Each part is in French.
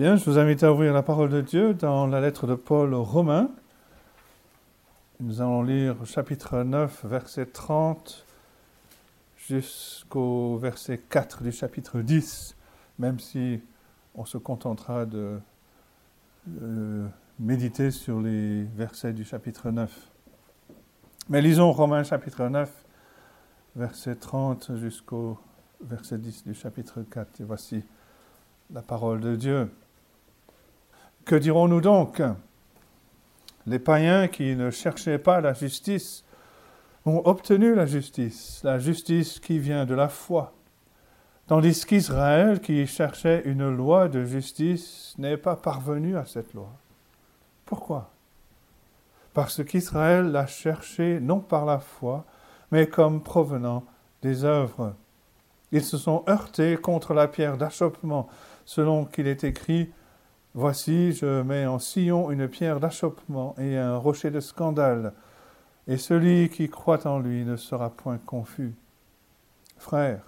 Je vous invite à ouvrir la parole de Dieu dans la lettre de Paul aux Romains. Nous allons lire chapitre 9, verset 30 jusqu'au verset 4 du chapitre 10, même si on se contentera de euh, méditer sur les versets du chapitre 9. Mais lisons Romains chapitre 9, verset 30 jusqu'au verset 10 du chapitre 4. Et voici la parole de Dieu. Que dirons-nous donc? Les païens qui ne cherchaient pas la justice ont obtenu la justice, la justice qui vient de la foi. Tandis qu'Israël, qui cherchait une loi de justice, n'est pas parvenu à cette loi. Pourquoi? Parce qu'Israël l'a cherché non par la foi, mais comme provenant des œuvres. Ils se sont heurtés contre la pierre d'achoppement, selon qu'il est écrit Voici, je mets en sillon une pierre d'achoppement et un rocher de scandale, et celui qui croit en lui ne sera point confus. Frères,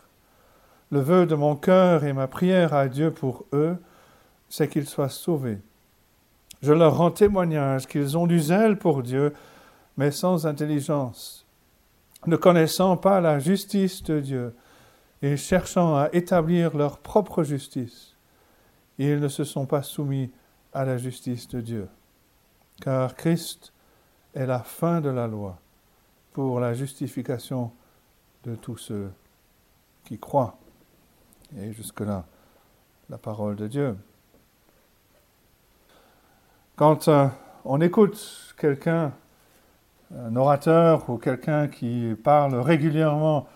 le vœu de mon cœur et ma prière à Dieu pour eux, c'est qu'ils soient sauvés. Je leur rends témoignage qu'ils ont du zèle pour Dieu, mais sans intelligence, ne connaissant pas la justice de Dieu et cherchant à établir leur propre justice ils ne se sont pas soumis à la justice de Dieu. Car Christ est la fin de la loi pour la justification de tous ceux qui croient. Et jusque-là, la parole de Dieu. Quand euh, on écoute quelqu'un, un orateur ou quelqu'un qui parle régulièrement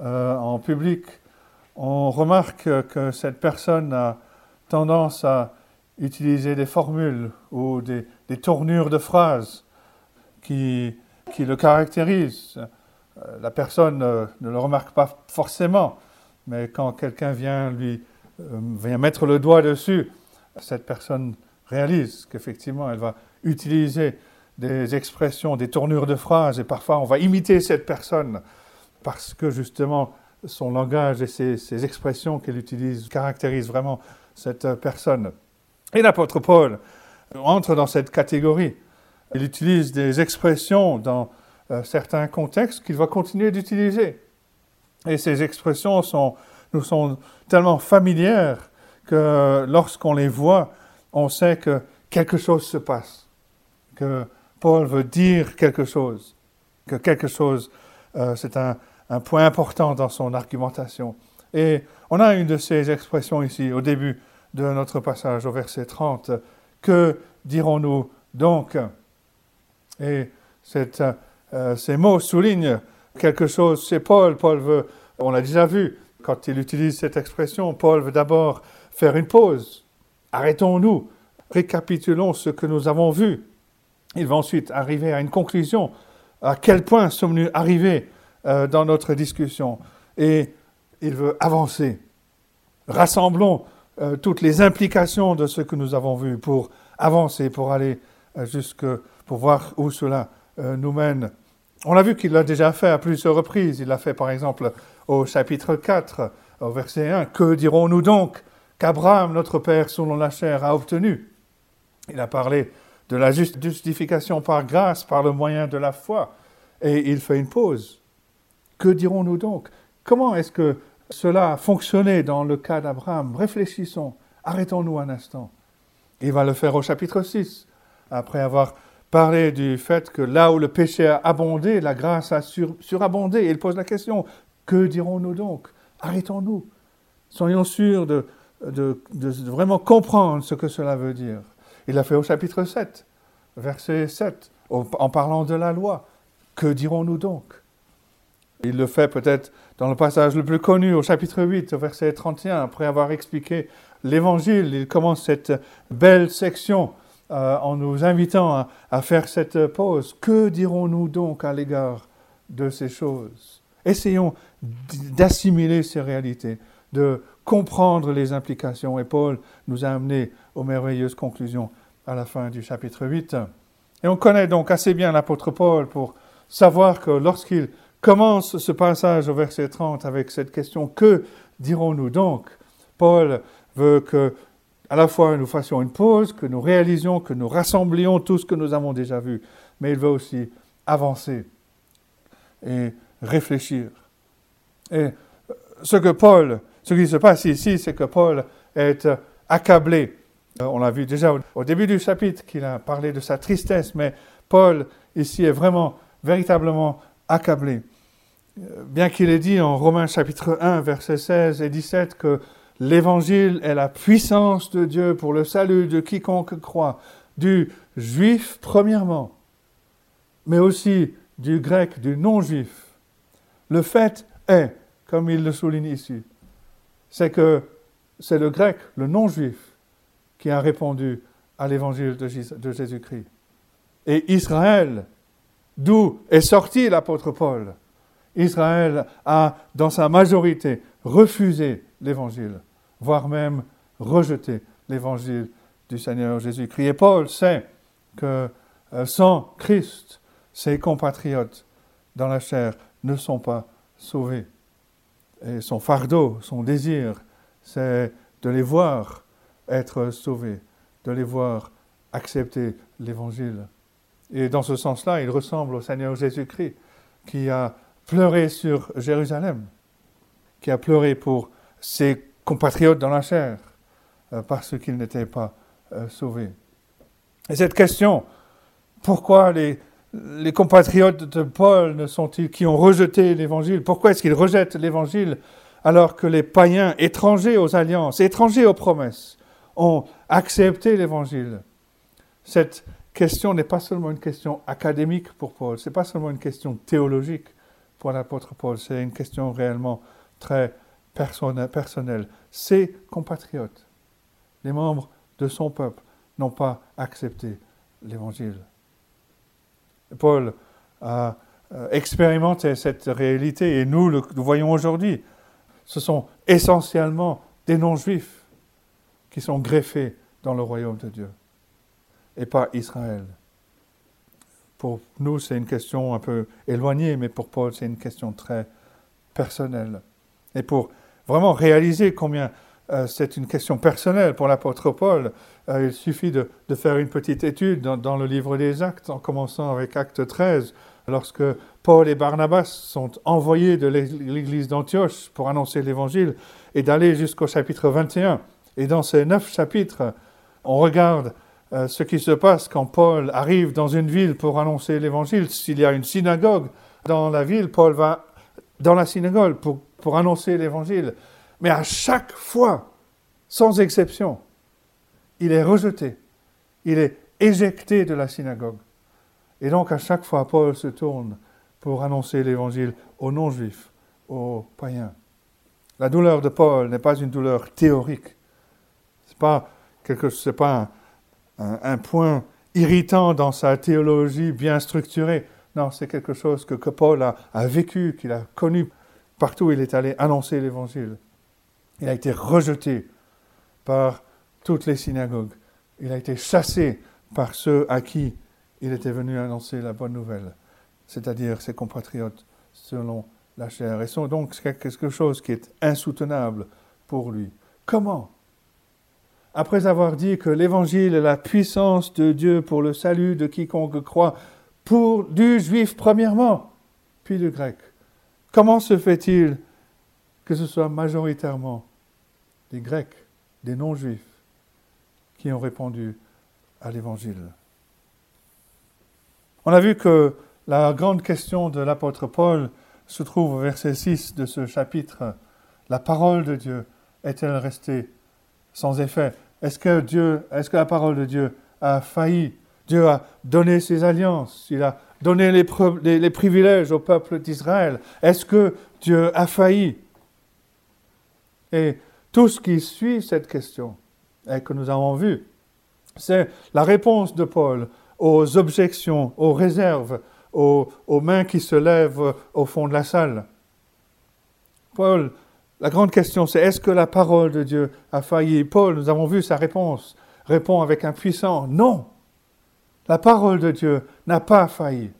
euh, en public, on remarque que cette personne a tendance à utiliser des formules ou des, tournures de phrases qui, qui le caractérisent. Euh, la personne ne le remarque pas forcément, mais quand quelqu'un vient lui euh, vient mettre le doigt dessus, cette personne réalise qu'effectivement elle va utiliser des expressions, des tournures de phrases, et parfois on va imiter cette personne parce que justement son langage et ses, ses expressions qu'elle utilise caractérisent vraiment cette personne. Et l'apôtre Paul entre dans cette catégorie. Il utilise des expressions dans euh, certains contextes qu'il va continuer d'utiliser. Et ces expressions sont, nous sont tellement familières que lorsqu'on les voit, on sait que quelque chose se passe, que Paul veut dire quelque chose, que quelque chose, euh, c'est un, un point important dans son argumentation. Et on a une de ces expressions ici au début de notre passage au verset 30. Que dirons-nous donc? Et euh, ces mots soulignent quelque chose C'est Paul. Paul veut, on l'a déjà vu, quand il utilise cette expression, Paul veut d'abord faire une pause. Arrêtons-nous, récapitulons ce que nous avons vu. Il va ensuite arriver à une conclusion. À quel point sommes-nous arrivés euh, dans notre discussion? Et il veut avancer. Rassemblons euh, toutes les implications de ce que nous avons vu pour avancer, pour aller euh, jusque, pour voir où cela euh, nous mène. On a vu qu'il l'a déjà fait à plusieurs reprises. Il l'a fait par exemple au chapitre 4, au verset 1. Que dirons-nous donc qu'Abraham, notre Père selon la chair, a obtenu? Il a parlé de la justification par grâce, par le moyen de la foi. Et il fait une pause. Que dirons-nous donc? Comment est-ce que cela a fonctionné dans le cas d'Abraham. Réfléchissons, arrêtons-nous un instant. Il va le faire au chapitre 6, après avoir parlé du fait que là où le péché a abondé, la grâce a surabondé. Il pose la question, que dirons-nous donc? Arrêtons-nous. Soyons sûrs de, vraiment comprendre ce que cela veut dire. Il l'a fait au chapitre 7, verset 7, en parlant de la loi. Que dirons-nous donc? Il le fait peut-être dans le passage le plus connu, au chapitre 8, au verset 31, après avoir expliqué l'évangile, il commence cette belle section euh, en nous invitant à, faire cette pause. Que dirons-nous donc à l'égard de ces choses? Essayons d'assimiler ces réalités, de comprendre les implications. Et Paul nous a amené aux merveilleuses conclusions à la fin du chapitre 8. Et on connaît donc assez bien l'apôtre Paul pour savoir que lorsqu'il commence ce passage au verset 30 avec cette question Que dirons-nous donc? Paul veut que à la fois nous fassions une pause, que nous réalisions, que nous rassemblions tout ce que nous avons déjà vu, mais il veut aussi avancer et réfléchir. Et ce que Paul, ce qui se passe ici, c'est que Paul est accablé. Euh, on l'a vu déjà au début du chapitre qu'il a parlé de sa tristesse, mais Paul ici est vraiment, véritablement accablé. Euh, bien qu'il ait dit en Romains chapitre 1, versets 16 et 17 que L'évangile est la puissance de Dieu pour le salut de quiconque croit, du juif premièrement, mais aussi du grec, du non-juif. Le fait est, comme il le souligne ici, c'est que c'est le grec, le non-juif, qui a répondu à l'évangile de Jésus-Christ. Et Israël, d'où est sorti l'apôtre Paul, Israël a, dans sa majorité, refusé l'évangile, voire même rejeté l'évangile du Seigneur Jésus-Christ. Et Paul sait que euh, sans Christ, ses compatriotes dans la chair ne sont pas sauvés. Et son fardeau, son désir, c'est de les voir être sauvés, de les voir accepter l'évangile. Et dans ce sens-là, il ressemble au Seigneur Jésus-Christ qui a pleuré sur Jérusalem, qui a pleuré pour ses compatriotes dans la chair, euh, parce qu'ils n'étaient pas euh, sauvés. Et cette question, pourquoi les, les compatriotes de Paul ne sont-ils qui ont rejeté l'évangile Pourquoi est-ce qu'ils rejettent l'évangile alors que les païens étrangers aux alliances, étrangers aux promesses, ont accepté l'évangile? Cette question n'est pas seulement une question académique pour Paul, c'est pas seulement une question théologique pour l'apôtre Paul, c'est une question réellement très personnel. Ses compatriotes, les membres de son peuple, n'ont pas accepté l'Évangile. Paul a euh, expérimenté cette réalité et nous le voyons aujourd'hui. Ce sont essentiellement des non-juifs qui sont greffés dans le royaume de Dieu et pas Israël. Pour nous, c'est une question un peu éloignée, mais pour Paul, c'est une question très personnelle. Et pour vraiment réaliser combien euh, c'est une question personnelle pour l'apôtre Paul. Euh, il suffit de, faire une petite étude dans, le livre des Actes, en commençant avec Acte 13, lorsque Paul et Barnabas sont envoyés de l'église d'Antioche pour annoncer l'évangile, et d'aller jusqu'au chapitre 21. Et dans ces neuf chapitres, on regarde euh, ce qui se passe quand Paul arrive dans une ville pour annoncer l'évangile. S'il y a une synagogue dans la ville, Paul va dans la synagogue pour pour annoncer l'évangile. Mais à chaque fois, sans exception, il est rejeté. Il est éjecté de la synagogue. Et donc à chaque fois, Paul se tourne pour annoncer l'évangile aux non-juifs, aux païens. La douleur de Paul n'est pas une douleur théorique. Ce n'est pas, quelque, un, point irritant dans sa théologie bien structurée. Non, c'est quelque chose que, Paul a, vécu, qu'il a connu Partout où il est allé annoncer l'évangile. Il a été rejeté par toutes les synagogues. Il a été chassé par ceux à qui il était venu annoncer la bonne nouvelle, c'est-à-dire ses compatriotes selon la chair. Et c'est donc quelque chose qui est insoutenable pour lui. Comment Après avoir dit que l'évangile est la puissance de Dieu pour le salut de quiconque croit, pour du juif premièrement, puis du grec. Comment se fait-il que ce soit majoritairement des Grecs, des non-juifs, qui ont répondu à l'Évangile? On a vu que la grande question de l'apôtre Paul se trouve au verset 6 de ce chapitre. La parole de Dieu est-elle restée sans effet? Est-ce que Dieu, est-ce que la parole de Dieu a failli? Dieu a donné ses alliances, il a donné les, privilèges au peuple d'Israël. Est-ce que Dieu a failli? Et tout ce qui suit cette question, et que nous avons vu, c'est la réponse de Paul aux objections, aux réserves, aux, aux, mains qui se lèvent au fond de la salle. Paul, la grande question, c'est est-ce que la parole de Dieu a failli? Paul, nous avons vu sa réponse, répond avec un puissant non. La parole de Dieu n'a pas failli.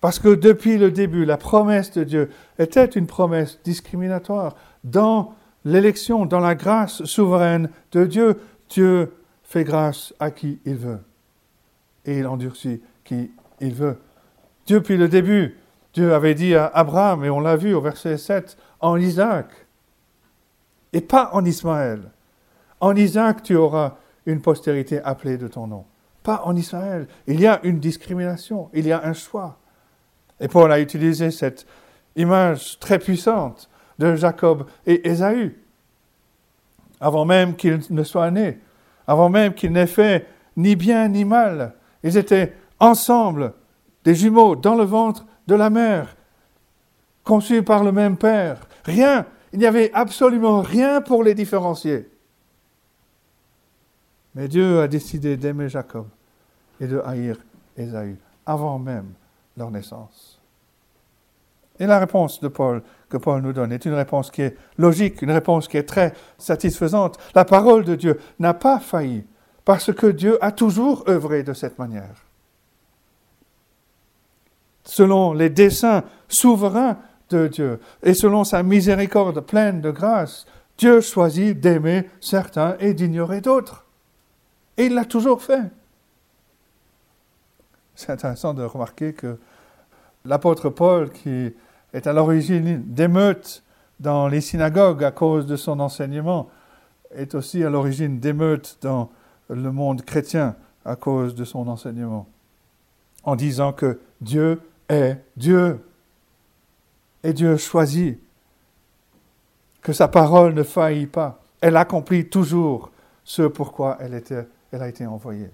Parce que depuis le début, la promesse de Dieu était une promesse discriminatoire. Dans l'élection, dans la grâce souveraine de Dieu, Dieu fait grâce à qui il veut. Et il endurcit qui il veut. Depuis le début, Dieu avait dit à Abraham, et on l'a vu au verset 7, en Isaac, et pas en Ismaël. En Isaac, tu auras une postérité appelée de ton nom. Pas en Israël. Il y a une discrimination, il y a un choix. Et Paul a utilisé cette image très puissante de Jacob et Ésaü. Avant même qu'ils ne soient nés, avant même qu'ils n'aient fait ni bien ni mal, ils étaient ensemble, des jumeaux, dans le ventre de la mère, conçus par le même père. Rien, il n'y avait absolument rien pour les différencier. Mais Dieu a décidé d'aimer Jacob et de haïr Ésaü avant même leur naissance. Et la réponse de Paul que Paul nous donne est une réponse qui est logique, une réponse qui est très satisfaisante. La parole de Dieu n'a pas failli parce que Dieu a toujours œuvré de cette manière. Selon les desseins souverains de Dieu et selon sa miséricorde pleine de grâce, Dieu choisit d'aimer certains et d'ignorer d'autres. Et il l'a toujours fait. C'est intéressant de remarquer que l'apôtre Paul, qui est à l'origine d'émeutes dans les synagogues à cause de son enseignement, est aussi à l'origine d'émeutes dans le monde chrétien à cause de son enseignement, en disant que Dieu est Dieu, et Dieu choisit, que sa parole ne faillit pas, elle accomplit toujours ce pourquoi elle elle a été envoyée.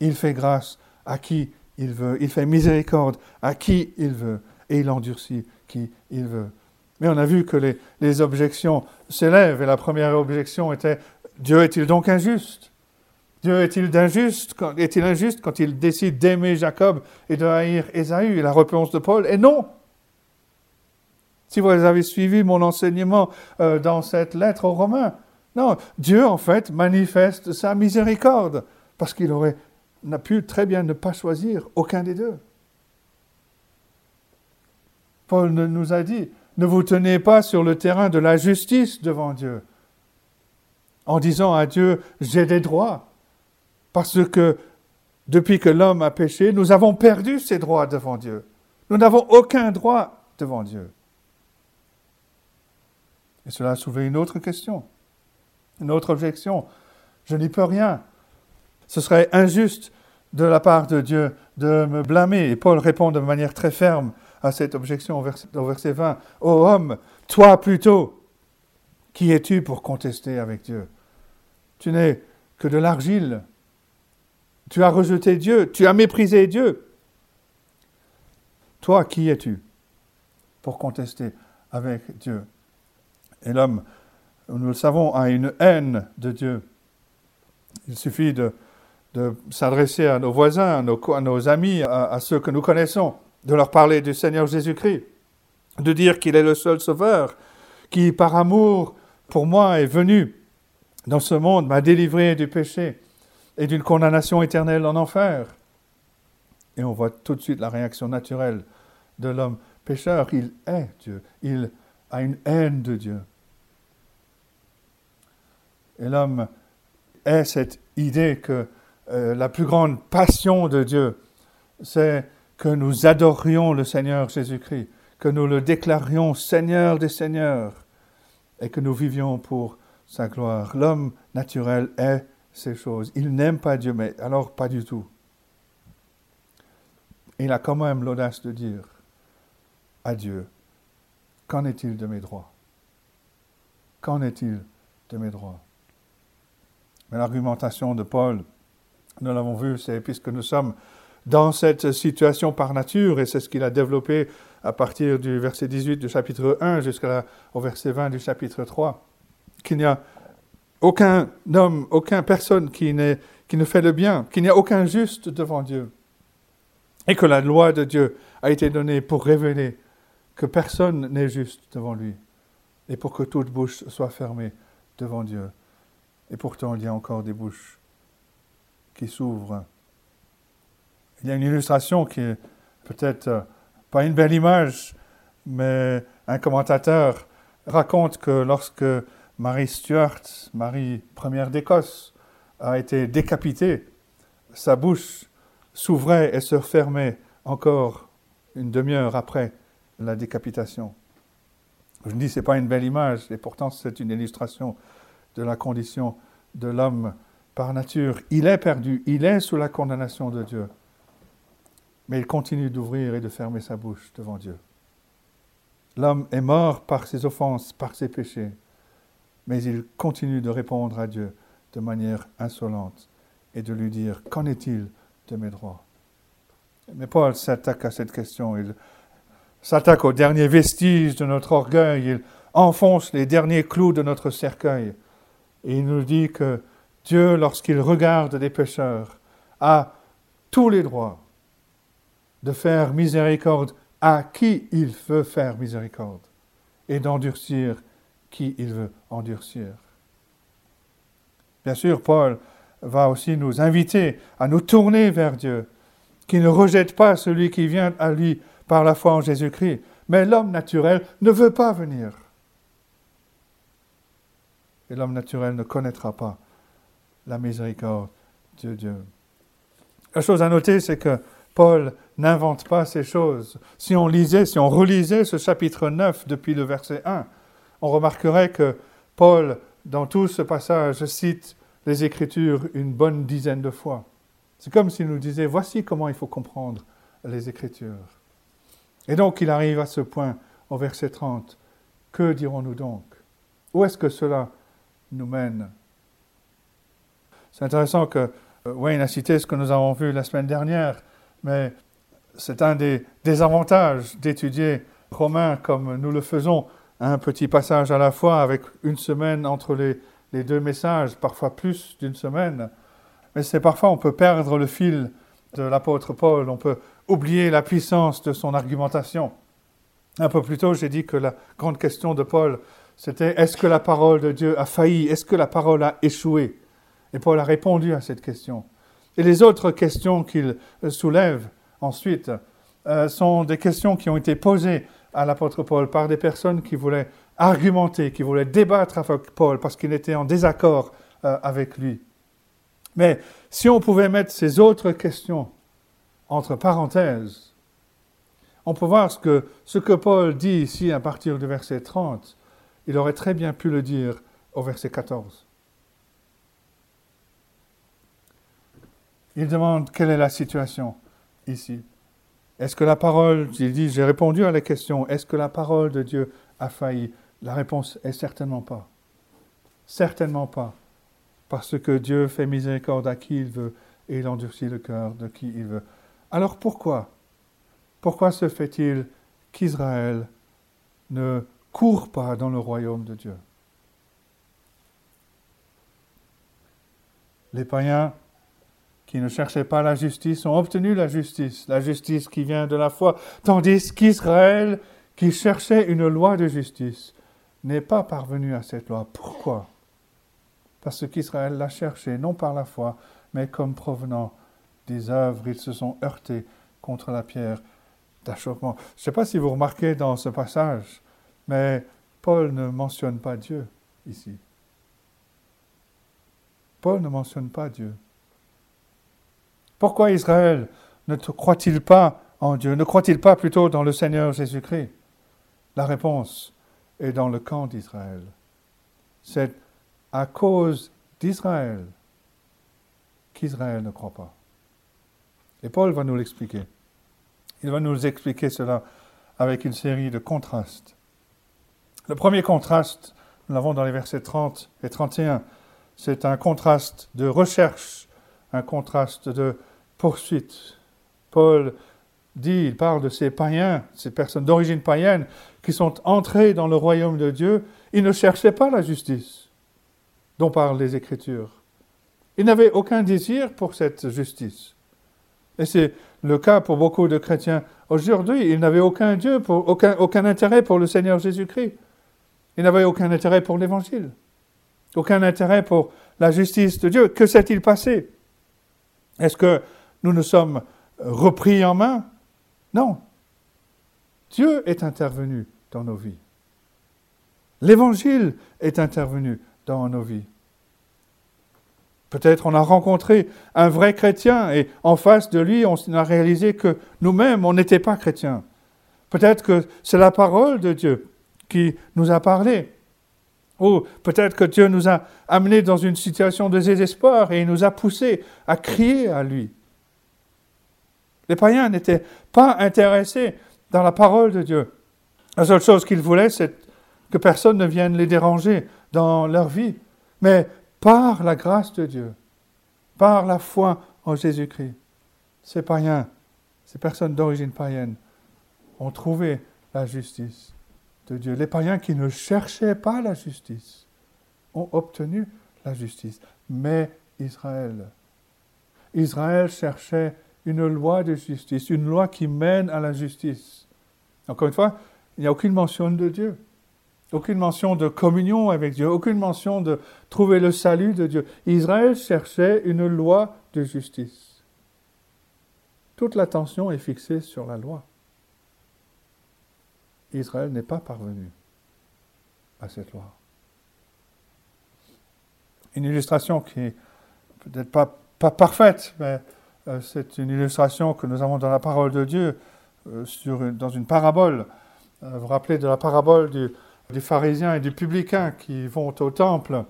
Il fait grâce à qui il veut, il fait miséricorde à qui il veut, et il endurcit qui il veut. Mais on a vu que les, les objections s'élèvent, et la première objection était Dieu est-il donc injuste? Dieu est-il injuste, est-il injuste quand il décide d'aimer Jacob et de haïr Ésaü? La réponse de Paul est non. Si vous avez suivi mon enseignement euh, dans cette lettre aux Romains, non, Dieu, en fait, manifeste sa miséricorde, parce qu'il aurait n'a pu très bien ne pas choisir aucun des deux. Paul nous a dit, ne vous tenez pas sur le terrain de la justice devant Dieu, en disant à Dieu, j'ai des droits, parce que depuis que l'homme a péché, nous avons perdu ces droits devant Dieu. Nous n'avons aucun droit devant Dieu. Et cela a soulevé une autre question. Une autre objection, je n'y peux rien. Ce serait injuste de la part de Dieu de me blâmer. Et Paul répond de manière très ferme à cette objection au verset, 20. Ô homme, toi plutôt, qui es-tu pour contester avec Dieu? Tu n'es que de l'argile. Tu as rejeté Dieu, tu as méprisé Dieu. Toi, qui es-tu pour contester avec Dieu? Et l'homme nous le savons, a une haine de Dieu. Il suffit de, s'adresser à nos voisins, à nos, amis, à, ceux que nous connaissons, de leur parler du Seigneur Jésus-Christ, de dire qu'il est le seul Sauveur, qui par amour pour moi est venu dans ce monde, m'a délivré du péché et d'une condamnation éternelle en enfer. Et on voit tout de suite la réaction naturelle de l'homme pécheur. Il est Dieu, il a une haine de Dieu. Et l'homme est cette idée que euh, la plus grande passion de Dieu, c'est que nous adorions le Seigneur Jésus-Christ, que nous le déclarions Seigneur des Seigneurs et que nous vivions pour sa gloire. L'homme naturel est ces choses. Il n'aime pas Dieu, mais alors pas du tout. Il a quand même l'audace de dire à Dieu, qu'en est-il de mes droits? Qu'en est-il de mes droits? Mais l'argumentation de Paul, nous l'avons vu, c'est puisque nous sommes dans cette situation par nature, et c'est ce qu'il a développé à partir du verset 18 du chapitre 1 jusqu'au verset 20 du chapitre 3, qu'il n'y a aucun homme, aucune personne qui, qui ne fait le bien, qu'il n'y a aucun juste devant Dieu, et que la loi de Dieu a été donnée pour révéler que personne n'est juste devant lui, et pour que toute bouche soit fermée devant Dieu. Et pourtant, il y a encore des bouches qui s'ouvrent. Il y a une illustration qui est peut-être euh, pas une belle image, mais un commentateur raconte que lorsque Marie Stuart, Marie première d'Écosse, a été décapitée, sa bouche s'ouvrait et se fermait encore une demi-heure après la décapitation. Je me dis, ce n'est pas une belle image, et pourtant c'est une illustration de la condition de l'homme par nature. Il est perdu, il est sous la condamnation de Dieu, mais il continue d'ouvrir et de fermer sa bouche devant Dieu. L'homme est mort par ses offenses, par ses péchés, mais il continue de répondre à Dieu de manière insolente et de lui dire, qu'en est-il de mes droits? Mais Paul s'attaque à cette question, il s'attaque aux derniers vestiges de notre orgueil, il enfonce les derniers clous de notre cercueil, et il nous dit que Dieu, lorsqu'il regarde des pécheurs, a tous les droits de faire miséricorde à qui il veut faire miséricorde et d'endurcir qui il veut endurcir. Bien sûr, Paul va aussi nous inviter à nous tourner vers Dieu, qui ne rejette pas celui qui vient à lui par la foi en Jésus-Christ. Mais l'homme naturel ne veut pas venir. Et l'homme naturel ne connaîtra pas la miséricorde de Dieu. La chose à noter, c'est que Paul n'invente pas ces choses. Si on lisait, si on relisait ce chapitre 9 depuis le verset 1, on remarquerait que Paul, dans tout ce passage, cite les Écritures une bonne dizaine de fois. C'est comme s'il nous disait, voici comment il faut comprendre les Écritures. Et donc il arrive à ce point au verset 30. Que dirons-nous donc? Où est-ce que cela nous mène? C'est intéressant que euh, Wayne a cité ce que nous avons vu la semaine dernière, mais c'est un des désavantages d'étudier Romain comme nous le faisons, un petit passage à la fois avec une semaine entre les, deux messages, parfois plus d'une semaine. Mais c'est parfois on peut perdre le fil de l'apôtre Paul, on peut oublier la puissance de son argumentation. Un peu plus tôt, j'ai dit que la grande question de Paul, c'était est-ce que la parole de Dieu a failli? Est-ce que la parole a échoué? Et Paul a répondu à cette question. Et les autres questions qu'il soulève ensuite euh, sont des questions qui ont été posées à l'apôtre Paul par des personnes qui voulaient argumenter, qui voulaient débattre avec Paul parce qu'il était en désaccord euh, avec lui. Mais si on pouvait mettre ces autres questions entre parenthèses, on peut voir ce que, ce que Paul dit ici à partir du verset 30. Il aurait très bien pu le dire au verset 14. Il demande quelle est la situation ici. Est-ce que la parole, il dit, j'ai répondu à la question, est-ce que la parole de Dieu a failli? La réponse est certainement pas. Certainement pas. Parce que Dieu fait miséricorde à qui il veut et il endurcit le cœur de qui il veut. Alors pourquoi? Pourquoi se fait-il qu'Israël ne court pas dans le royaume de Dieu? Les païens qui ne cherchaient pas la justice ont obtenu la justice, la justice qui vient de la foi, tandis qu'Israël, qui cherchait une loi de justice, n'est pas parvenu à cette loi. Pourquoi? Parce qu'Israël l'a cherchée non par la foi, mais comme provenant des œuvres. Ils se sont heurtés contre la pierre d'achoppement. Je ne sais pas si vous remarquez dans ce passage, mais Paul ne mentionne pas Dieu ici. Paul ne mentionne pas Dieu. Pourquoi Israël ne croit-il pas en Dieu Ne croit-il pas plutôt dans le Seigneur Jésus-Christ? La réponse est dans le camp d'Israël. C'est à cause d'Israël qu'Israël ne croit pas. Et Paul va nous l'expliquer. Il va nous expliquer cela avec une série de contrastes. Le premier contraste, nous l'avons dans les versets 30 et 31, c'est un contraste de recherche, un contraste de poursuite. Paul dit, il parle de ces païens, ces personnes d'origine païenne qui sont entrées dans le royaume de Dieu. Ils ne cherchaient pas la justice dont parlent les Écritures. Ils n'avaient aucun désir pour cette justice. Et c'est le cas pour beaucoup de chrétiens aujourd'hui. Ils n'avaient aucun intérêt pour le Seigneur Jésus-Christ. Ils n'avaient aucun intérêt pour l'Évangile. Aucun intérêt pour la justice de Dieu. Que s'est-il passé? Est-ce que nous nous sommes repris en main? Non. Dieu est intervenu dans nos vies. L'Évangile est intervenu dans nos vies. Peut-être on a rencontré un vrai chrétien et en face de lui, on a réalisé que nous-mêmes, on n'était pas chrétiens. Peut-être que c'est la parole de Dieu qui nous a parlé. Ou peut-être que Dieu nous a amenés dans une situation de désespoir et il nous a poussés à crier à lui. Les païens n'étaient pas intéressés dans la parole de Dieu. La seule chose qu'ils voulaient, c'est que personne ne vienne les déranger dans leur vie. Mais par la grâce de Dieu, par la foi en Jésus-Christ, ces païens, ces personnes d'origine païenne, ont trouvé la justice Les païens qui ne cherchaient pas la justice ont obtenu la justice. Mais Israël, Israël cherchait une loi de justice, une loi qui mène à la justice. Encore une fois, il n'y a aucune mention de Dieu, aucune mention de communion avec Dieu, aucune mention de trouver le salut de Dieu. Israël cherchait une loi de justice. Toute l'attention est fixée sur la loi. Israël n'est pas parvenu à cette loi. Une illustration qui n'est peut-être pas, parfaite, mais euh, c'est une illustration que nous avons dans la parole de Dieu, euh, dans une parabole. Euh, vous vous rappelez de la parabole du, du pharisien et du publicain qui vont au temple.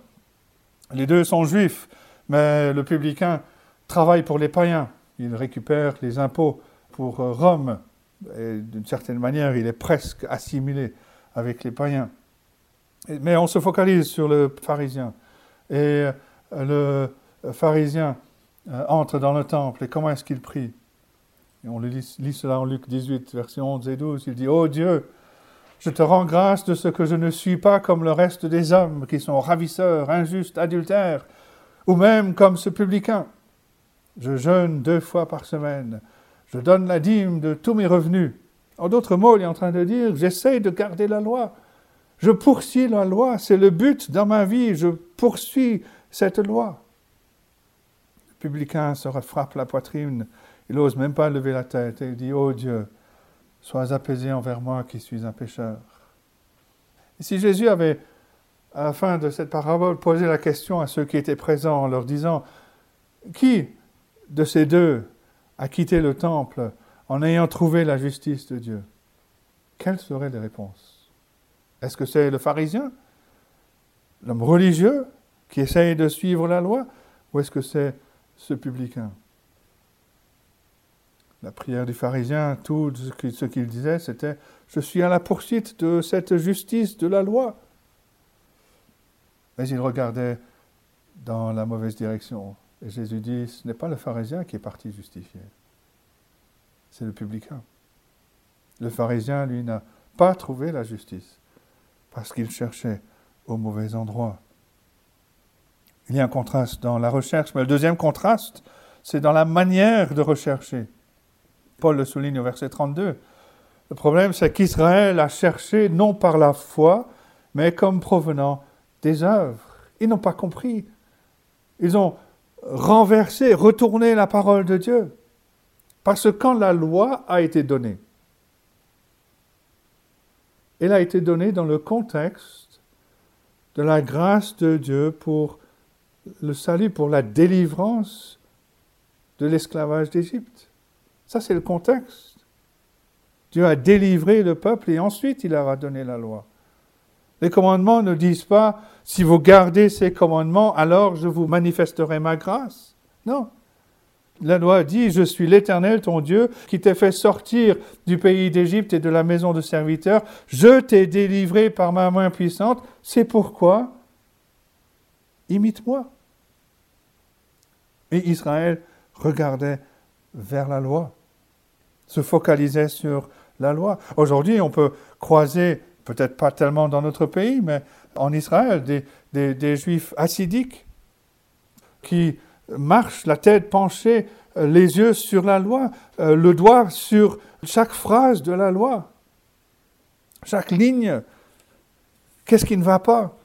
Les deux sont juifs, mais le publicain travaille pour les païens. Il récupère les impôts pour Rome d'une certaine manière, il est presque assimilé avec les païens. Mais on se focalise sur le pharisien. Et euh, le pharisien euh, entre dans le temple et comment est-ce qu'il prie? Et On lit, cela en Luc 18, versets 11 et 12. Il dit, Ô oh Dieu, je te rends grâce de ce que je ne suis pas comme le reste des hommes qui sont ravisseurs, injustes, adultères, ou même comme ce publicain. Je jeûne deux fois par semaine je donne la dîme de tous mes revenus. En d'autres mots, il est en train de dire, j'essaie de garder la loi. Je poursuis la loi, c'est le but dans ma vie, je poursuis cette loi. Le publicain se frappe la poitrine, il n'ose même pas lever la tête et il dit, oh Dieu, sois apaisé envers moi qui suis un pécheur. Et si Jésus avait, à la fin de cette parabole, posé la question à ceux qui étaient présents en leur disant, qui de ces deux à quitter le temple en ayant trouvé la justice de Dieu Quelles seraient les réponses? Est-ce que c'est le pharisien, l'homme religieux qui essaye de suivre la loi, ou est-ce que c'est ce publicain? La prière du pharisien, tout ce qu'il disait, c'était Je suis à la poursuite de cette justice de la loi. Mais il regardait dans la mauvaise direction. Et Jésus dit, ce n'est pas le pharisien qui est parti justifier, c'est le publicain. Le pharisien, lui, n'a pas trouvé la justice parce qu'il cherchait au mauvais endroit. Il y a un contraste dans la recherche, mais le deuxième contraste, c'est dans la manière de rechercher. Paul le souligne au verset 32. Le problème, c'est qu'Israël a cherché non par la foi, mais comme provenant des œuvres. Ils n'ont pas compris. Ils ont renverser, retourner la parole de Dieu. Parce que quand la loi a été donnée, elle a été donnée dans le contexte de la grâce de Dieu pour le salut, pour la délivrance de l'esclavage d'Égypte. Ça, c'est le contexte. Dieu a délivré le peuple et ensuite il leur a donné la loi. Les commandements ne disent pas, si vous gardez ces commandements, alors je vous manifesterai ma grâce. Non. La loi dit, je suis l'Éternel, ton Dieu, qui t'ai fait sortir du pays d'Égypte et de la maison de serviteurs. Je t'ai délivré par ma main puissante. C'est pourquoi? Imite-moi. Et Israël regardait vers la loi, se focalisait sur la loi. Aujourd'hui, on peut croiser peut-être pas tellement dans notre pays, mais en Israël, des, juifs assidiques qui marchent la tête penchée, euh, les yeux sur la loi, euh, le doigt sur chaque phrase de la loi, chaque ligne. Qu'est-ce qui ne va pas?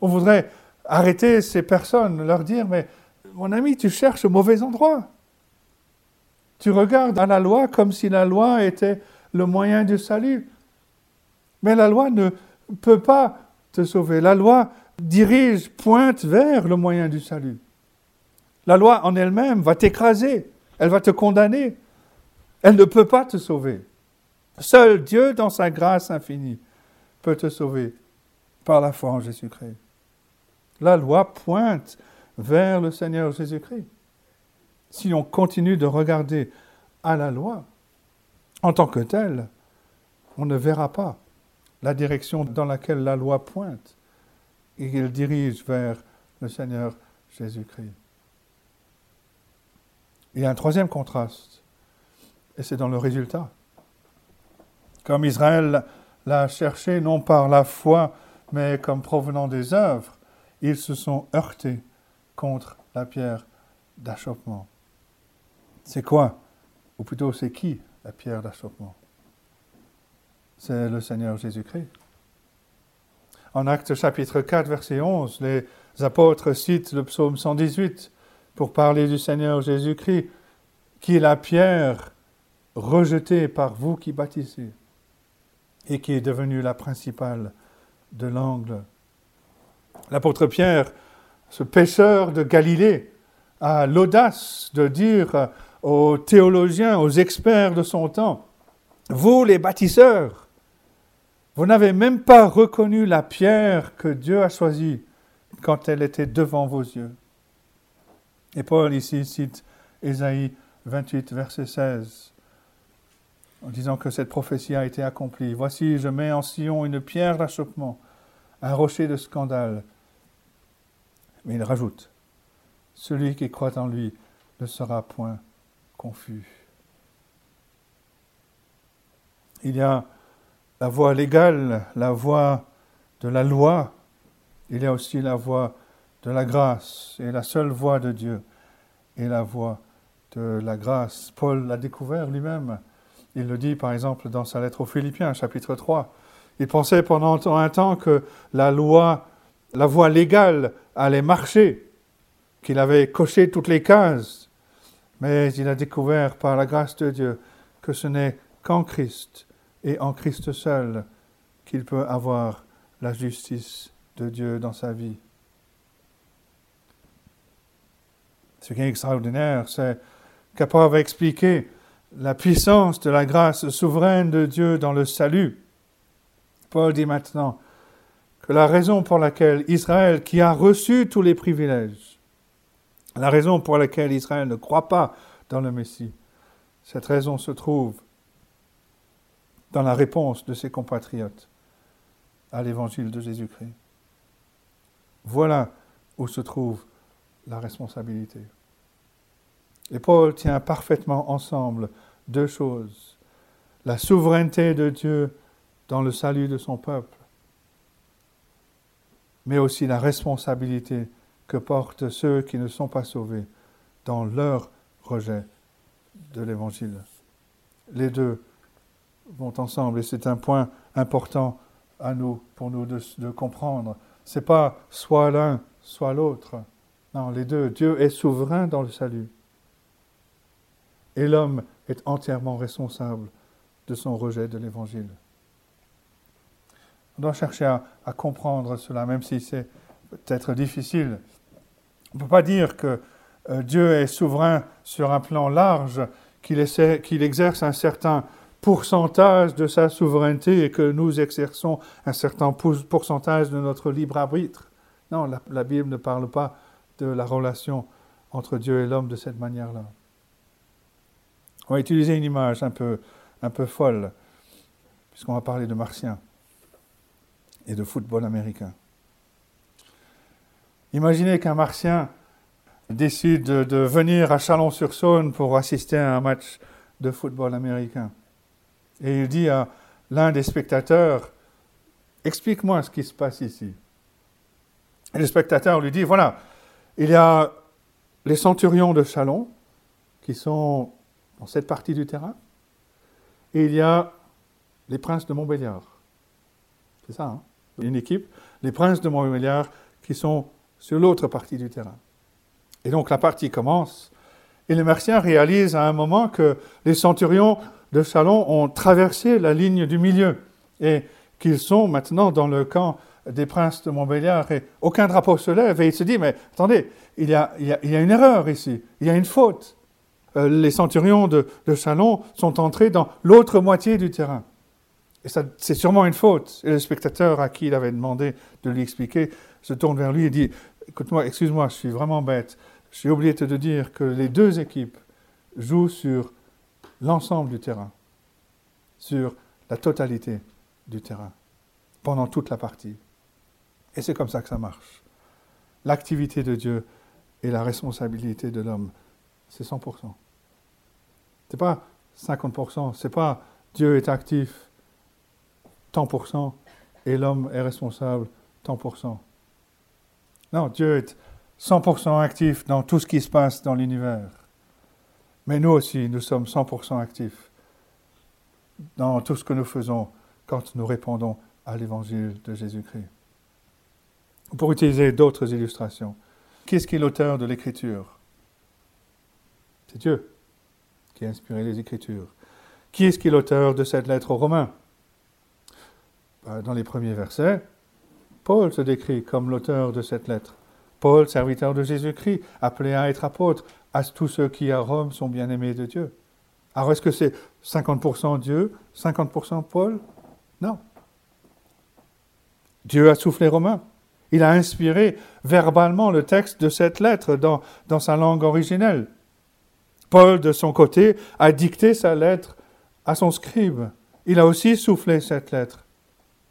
On voudrait arrêter ces personnes, leur dire, mais mon ami, tu cherches au mauvais endroit. Tu regardes à la loi comme si la loi était le moyen du salut. Mais la loi ne peut pas te sauver. La loi dirige, pointe vers le moyen du salut. La loi en elle-même va t'écraser, elle va te condamner. Elle ne peut pas te sauver. Seul Dieu, dans sa grâce infinie, peut te sauver par la foi en Jésus-Christ. La loi pointe vers le Seigneur Jésus-Christ. Si on continue de regarder à la loi en tant que telle, on ne verra pas la direction dans laquelle la loi pointe et qu'elle dirige vers le Seigneur Jésus-Christ. Il y a un troisième contraste, et c'est dans le résultat. Comme Israël l'a cherché non par la foi, mais comme provenant des œuvres, ils se sont heurtés contre la pierre d'achoppement. C'est quoi? Ou plutôt, c'est qui la pierre d'achoppement? C'est le Seigneur Jésus-Christ. En Actes chapitre 4, verset 11, les apôtres citent le psaume 118 pour parler du Seigneur Jésus-Christ, qui est la pierre rejetée par vous qui bâtissez et qui est devenue la principale de l'angle. L'apôtre Pierre, ce pêcheur de Galilée, a l'audace de dire aux théologiens, aux experts de son temps, vous les bâtisseurs, vous n'avez même pas reconnu la pierre que Dieu a choisie quand elle était devant vos yeux. Et Paul ici cite Ésaïe 28, verset 16, en disant que cette prophétie a été accomplie. Voici, je mets en Sion une pierre d'achoppement, un rocher de scandale. Mais il rajoute, celui qui croit en lui ne sera point confus. Il y a la voie légale, la voie de la loi, il y a aussi la voie de la grâce, et la seule voie de Dieu est la voie de la grâce. Paul l'a découvert lui-même. Il le dit par exemple dans sa lettre aux Philippiens, chapitre 3. Il pensait pendant un temps que la loi, la voie légale allait marcher, qu'il avait coché toutes les cases. Mais il a découvert par la grâce de Dieu que ce n'est qu'en Christ et en Christ seul qu'il peut avoir la justice de Dieu dans sa vie. Ce qui est extraordinaire, c'est capable d'expliquer la puissance de la grâce souveraine de Dieu dans le salut. Paul dit maintenant que la raison pour laquelle Israël, qui a reçu tous les privilèges, la raison pour laquelle Israël ne croit pas dans le Messie, cette raison se trouve dans la réponse de ses compatriotes à l'évangile de Jésus-Christ. Voilà où se trouve la responsabilité. Et Paul tient parfaitement ensemble deux choses. La souveraineté de Dieu dans le salut de son peuple, mais aussi la responsabilité que portent ceux qui ne sont pas sauvés dans leur rejet de l'Évangile. Les deux vont ensemble et c'est un point important à nous, pour nous de, comprendre. C'est pas soit l'un, soit l'autre. Non, les deux. Dieu est souverain dans le salut et l'homme est entièrement responsable de son rejet de l'Évangile. On doit chercher à, comprendre cela, même si c'est peut-être difficile. On ne peut pas dire que euh, Dieu est souverain sur un plan large, qu'il exerce un certain pourcentage de sa souveraineté et que nous exerçons un certain pourcentage de notre libre arbitre. Non, la Bible ne parle pas de la relation entre Dieu et l'homme de cette manière-là. On va utiliser une image un peu, folle, puisqu'on va parler de martiens et de football américain. Imaginez qu'un martien décide de venir à Chalon-sur-Saône pour assister à un match de football américain. Et il dit à l'un des spectateurs, explique-moi ce qui se passe ici. Et le spectateur lui dit, voilà, il y a les centurions de Chalon qui sont dans cette partie du terrain. Et il y a les princes de Montbéliard. C'est ça, hein une équipe. Les princes de Montbéliard qui sont sur l'autre partie du terrain. Et donc la partie commence. Et les Merciens réalisent à un moment que les centurions de Chalon ont traversé la ligne du milieu et qu'ils sont maintenant dans le camp des princes de Montbéliard et aucun drapeau se lève et il se dit, mais attendez, il y a, il y a, une erreur ici, il y a une faute. Euh, les centurions de, de Chalon sont entrés dans l'autre moitié du terrain. Et c'est sûrement une faute. Et le spectateur à qui il avait demandé de lui expliquer se tourne vers lui et dit, écoute-moi, excuse-moi, je suis vraiment bête. J'ai oublié de te dire que les deux équipes jouent sur l'ensemble du terrain, sur la totalité du terrain, pendant toute la partie. Et c'est comme ça que ça marche. L'activité de Dieu et la responsabilité de l'homme, c'est 100%. C'est pas 50%, c'est pas Dieu est actif tant pour cent et l'homme est responsable tant pour cent. Non, Dieu est 100% actif dans tout ce qui se passe dans l'univers. Mais nous aussi, nous sommes 100% actifs dans tout ce que nous faisons quand nous répondons à l'évangile de Jésus-Christ. Pour utiliser d'autres illustrations, qui est-ce qui est l'auteur de l'écriture? C'est Dieu qui a inspiré les écritures. Qui est-ce qui est l'auteur de cette lettre aux Romains? Bah, Dans les premiers versets, Paul se décrit comme l'auteur de cette lettre. Paul, serviteur de Jésus-Christ, appelé à être apôtre, à tous ceux qui à Rome sont bien-aimés de Dieu. Alors est-ce que c'est 50% Dieu, 50% Paul? Non. Dieu a soufflé romain. Il a inspiré verbalement le texte de cette lettre dans, dans sa langue originelle. Paul, de son côté, a dicté sa lettre à son scribe. Il a aussi soufflé cette lettre.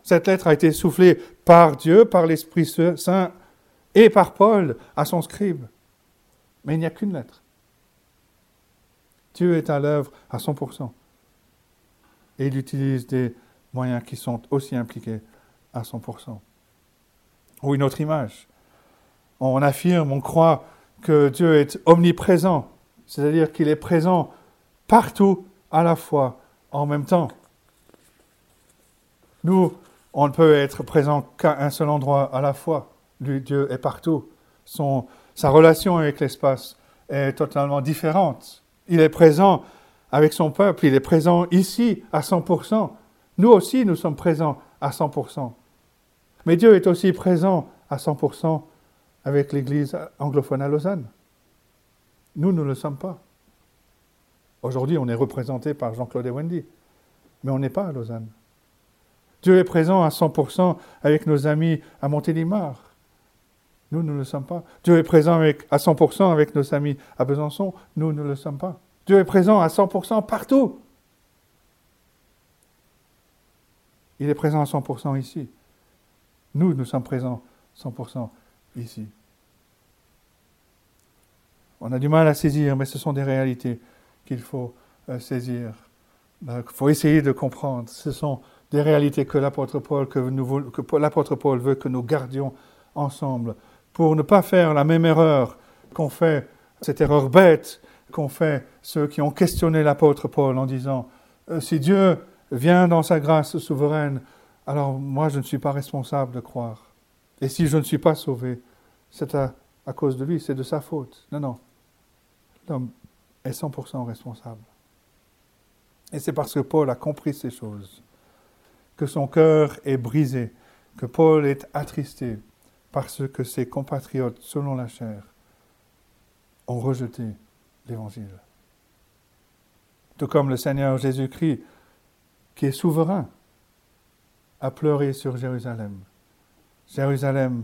Cette lettre a été soufflée par Dieu, par l'Esprit Saint et par Paul à son scribe. Mais il n'y a qu'une lettre. Dieu est à l'œuvre à 100%. Et il utilise des moyens qui sont aussi impliqués à 100%. Ou une autre image. On affirme, on croit que Dieu est omniprésent, c'est-à-dire qu'il est présent partout à la fois, en même temps. Nous, on ne peut être présent qu'à un seul endroit à la fois. Dieu est partout. Son, sa relation avec l'espace est totalement différente. Il est présent avec son peuple, il est présent ici à 100%. Nous aussi, nous sommes présents à 100%. Mais Dieu est aussi présent à 100% avec l'Église anglophone à Lausanne. Nous, nous ne le sommes pas. Aujourd'hui, on est représenté par Jean-Claude et Wendy, mais on n'est pas à Lausanne. Dieu est présent à 100% avec nos amis à Montélimar. Nous, nous ne le sommes pas. Dieu est présent à 100% avec nos amis à Besançon. Nous ne le sommes pas. Dieu est présent à 100% partout. Il est présent à 100% ici. Nous, nous sommes présents 100% ici. On a du mal à saisir, mais ce sont des réalités qu'il faut euh, saisir. Il faut essayer de comprendre. Ce sont des réalités que l'apôtre Paul veut que nous gardions ensemble pour ne pas faire la même erreur qu'ont fait, cette erreur bête qu'ont fait ceux qui ont questionné l'apôtre Paul en disant euh, si Dieu vient dans sa grâce souveraine, alors moi je ne suis pas responsable de croire. Et si je ne suis pas sauvé, c'est à, à cause de lui, c'est de sa faute. Non, non. L'homme est 100% responsable. Et c'est parce que Paul a compris ces choses que son cœur est brisé, que Paul est attristé parce que ses compatriotes, selon la chair, ont rejeté l'Évangile. Tout comme le Seigneur Jésus-Christ, qui est souverain, a pleuré sur Jérusalem. Jérusalem,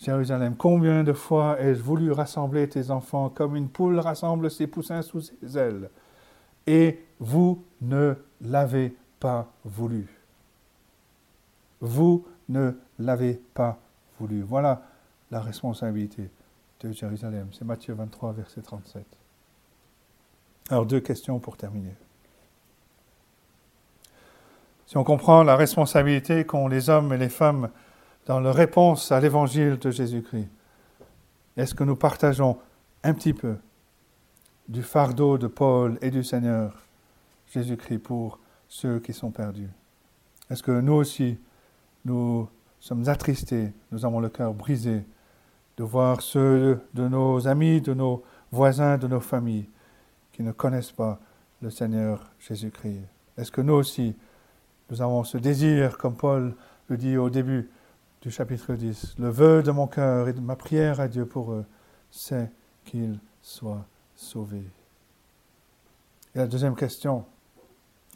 Jérusalem, combien de fois ai-je voulu rassembler tes enfants comme une poule rassemble ses poussins sous ses ailes, et vous ne l'avez pas voulu. Vous ne l'avez pas Voilà la responsabilité de Jérusalem. C'est Matthieu 23, verset 37. Alors deux questions pour terminer. Si on comprend la responsabilité qu'ont les hommes et les femmes dans leur réponse à l'évangile de Jésus-Christ, est-ce que nous partageons un petit peu du fardeau de Paul et du Seigneur Jésus-Christ pour ceux qui sont perdus? Est-ce que nous aussi, nous sommes attristés, nous avons le cœur brisé de voir ceux de nos amis, de nos voisins, de nos familles qui ne connaissent pas le Seigneur Jésus-Christ. Est-ce que nous aussi, nous avons ce désir, comme Paul le dit au début du chapitre 10. Le vœu de mon cœur et de ma prière à Dieu pour eux, c'est qu'ils soient sauvés. Et la deuxième question,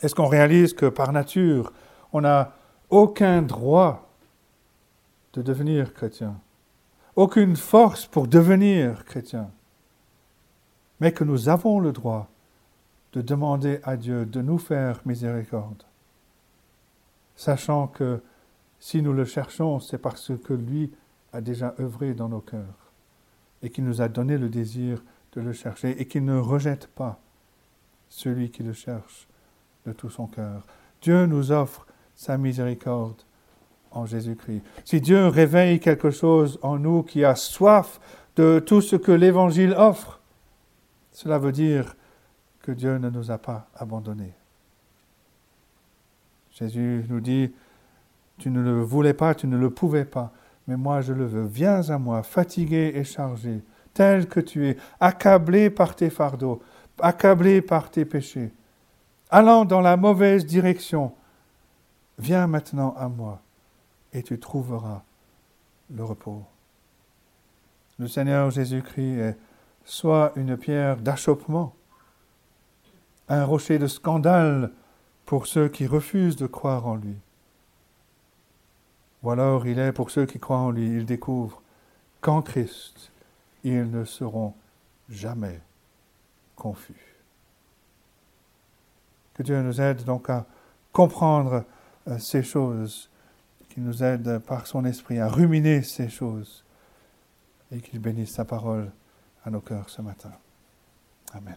est-ce qu'on réalise que par nature, on n'a aucun droit de devenir chrétien, aucune force pour devenir chrétien, mais que nous avons le droit de demander à Dieu de nous faire miséricorde, sachant que si nous le cherchons, c'est parce que lui a déjà œuvré dans nos cœurs et qu'il nous a donné le désir de le chercher et qu'il ne rejette pas celui qui le cherche de tout son cœur. Dieu nous offre sa miséricorde en Jésus-Christ. Si Dieu réveille quelque chose en nous qui a soif de tout ce que l'Évangile offre, cela veut dire que Dieu ne nous a pas abandonnés. Jésus nous dit, tu ne le voulais pas, tu ne le pouvais pas, mais moi je le veux. Viens à moi, fatigué et chargé, tel que tu es, accablé par tes fardeaux, accablé par tes péchés, allant dans la mauvaise direction. Viens maintenant à moi et tu trouveras le repos. Le Seigneur Jésus-Christ est soit une pierre d'achoppement, un rocher de scandale pour ceux qui refusent de croire en lui. Ou alors il est pour ceux qui croient en lui, ils découvrent qu'en Christ, ils ne seront jamais confus. Que Dieu nous aide donc à comprendre euh, ces choses, qu'il nous aide par son esprit à ruminer ces choses et qu'il bénisse sa parole à nos cœurs ce matin. Amen.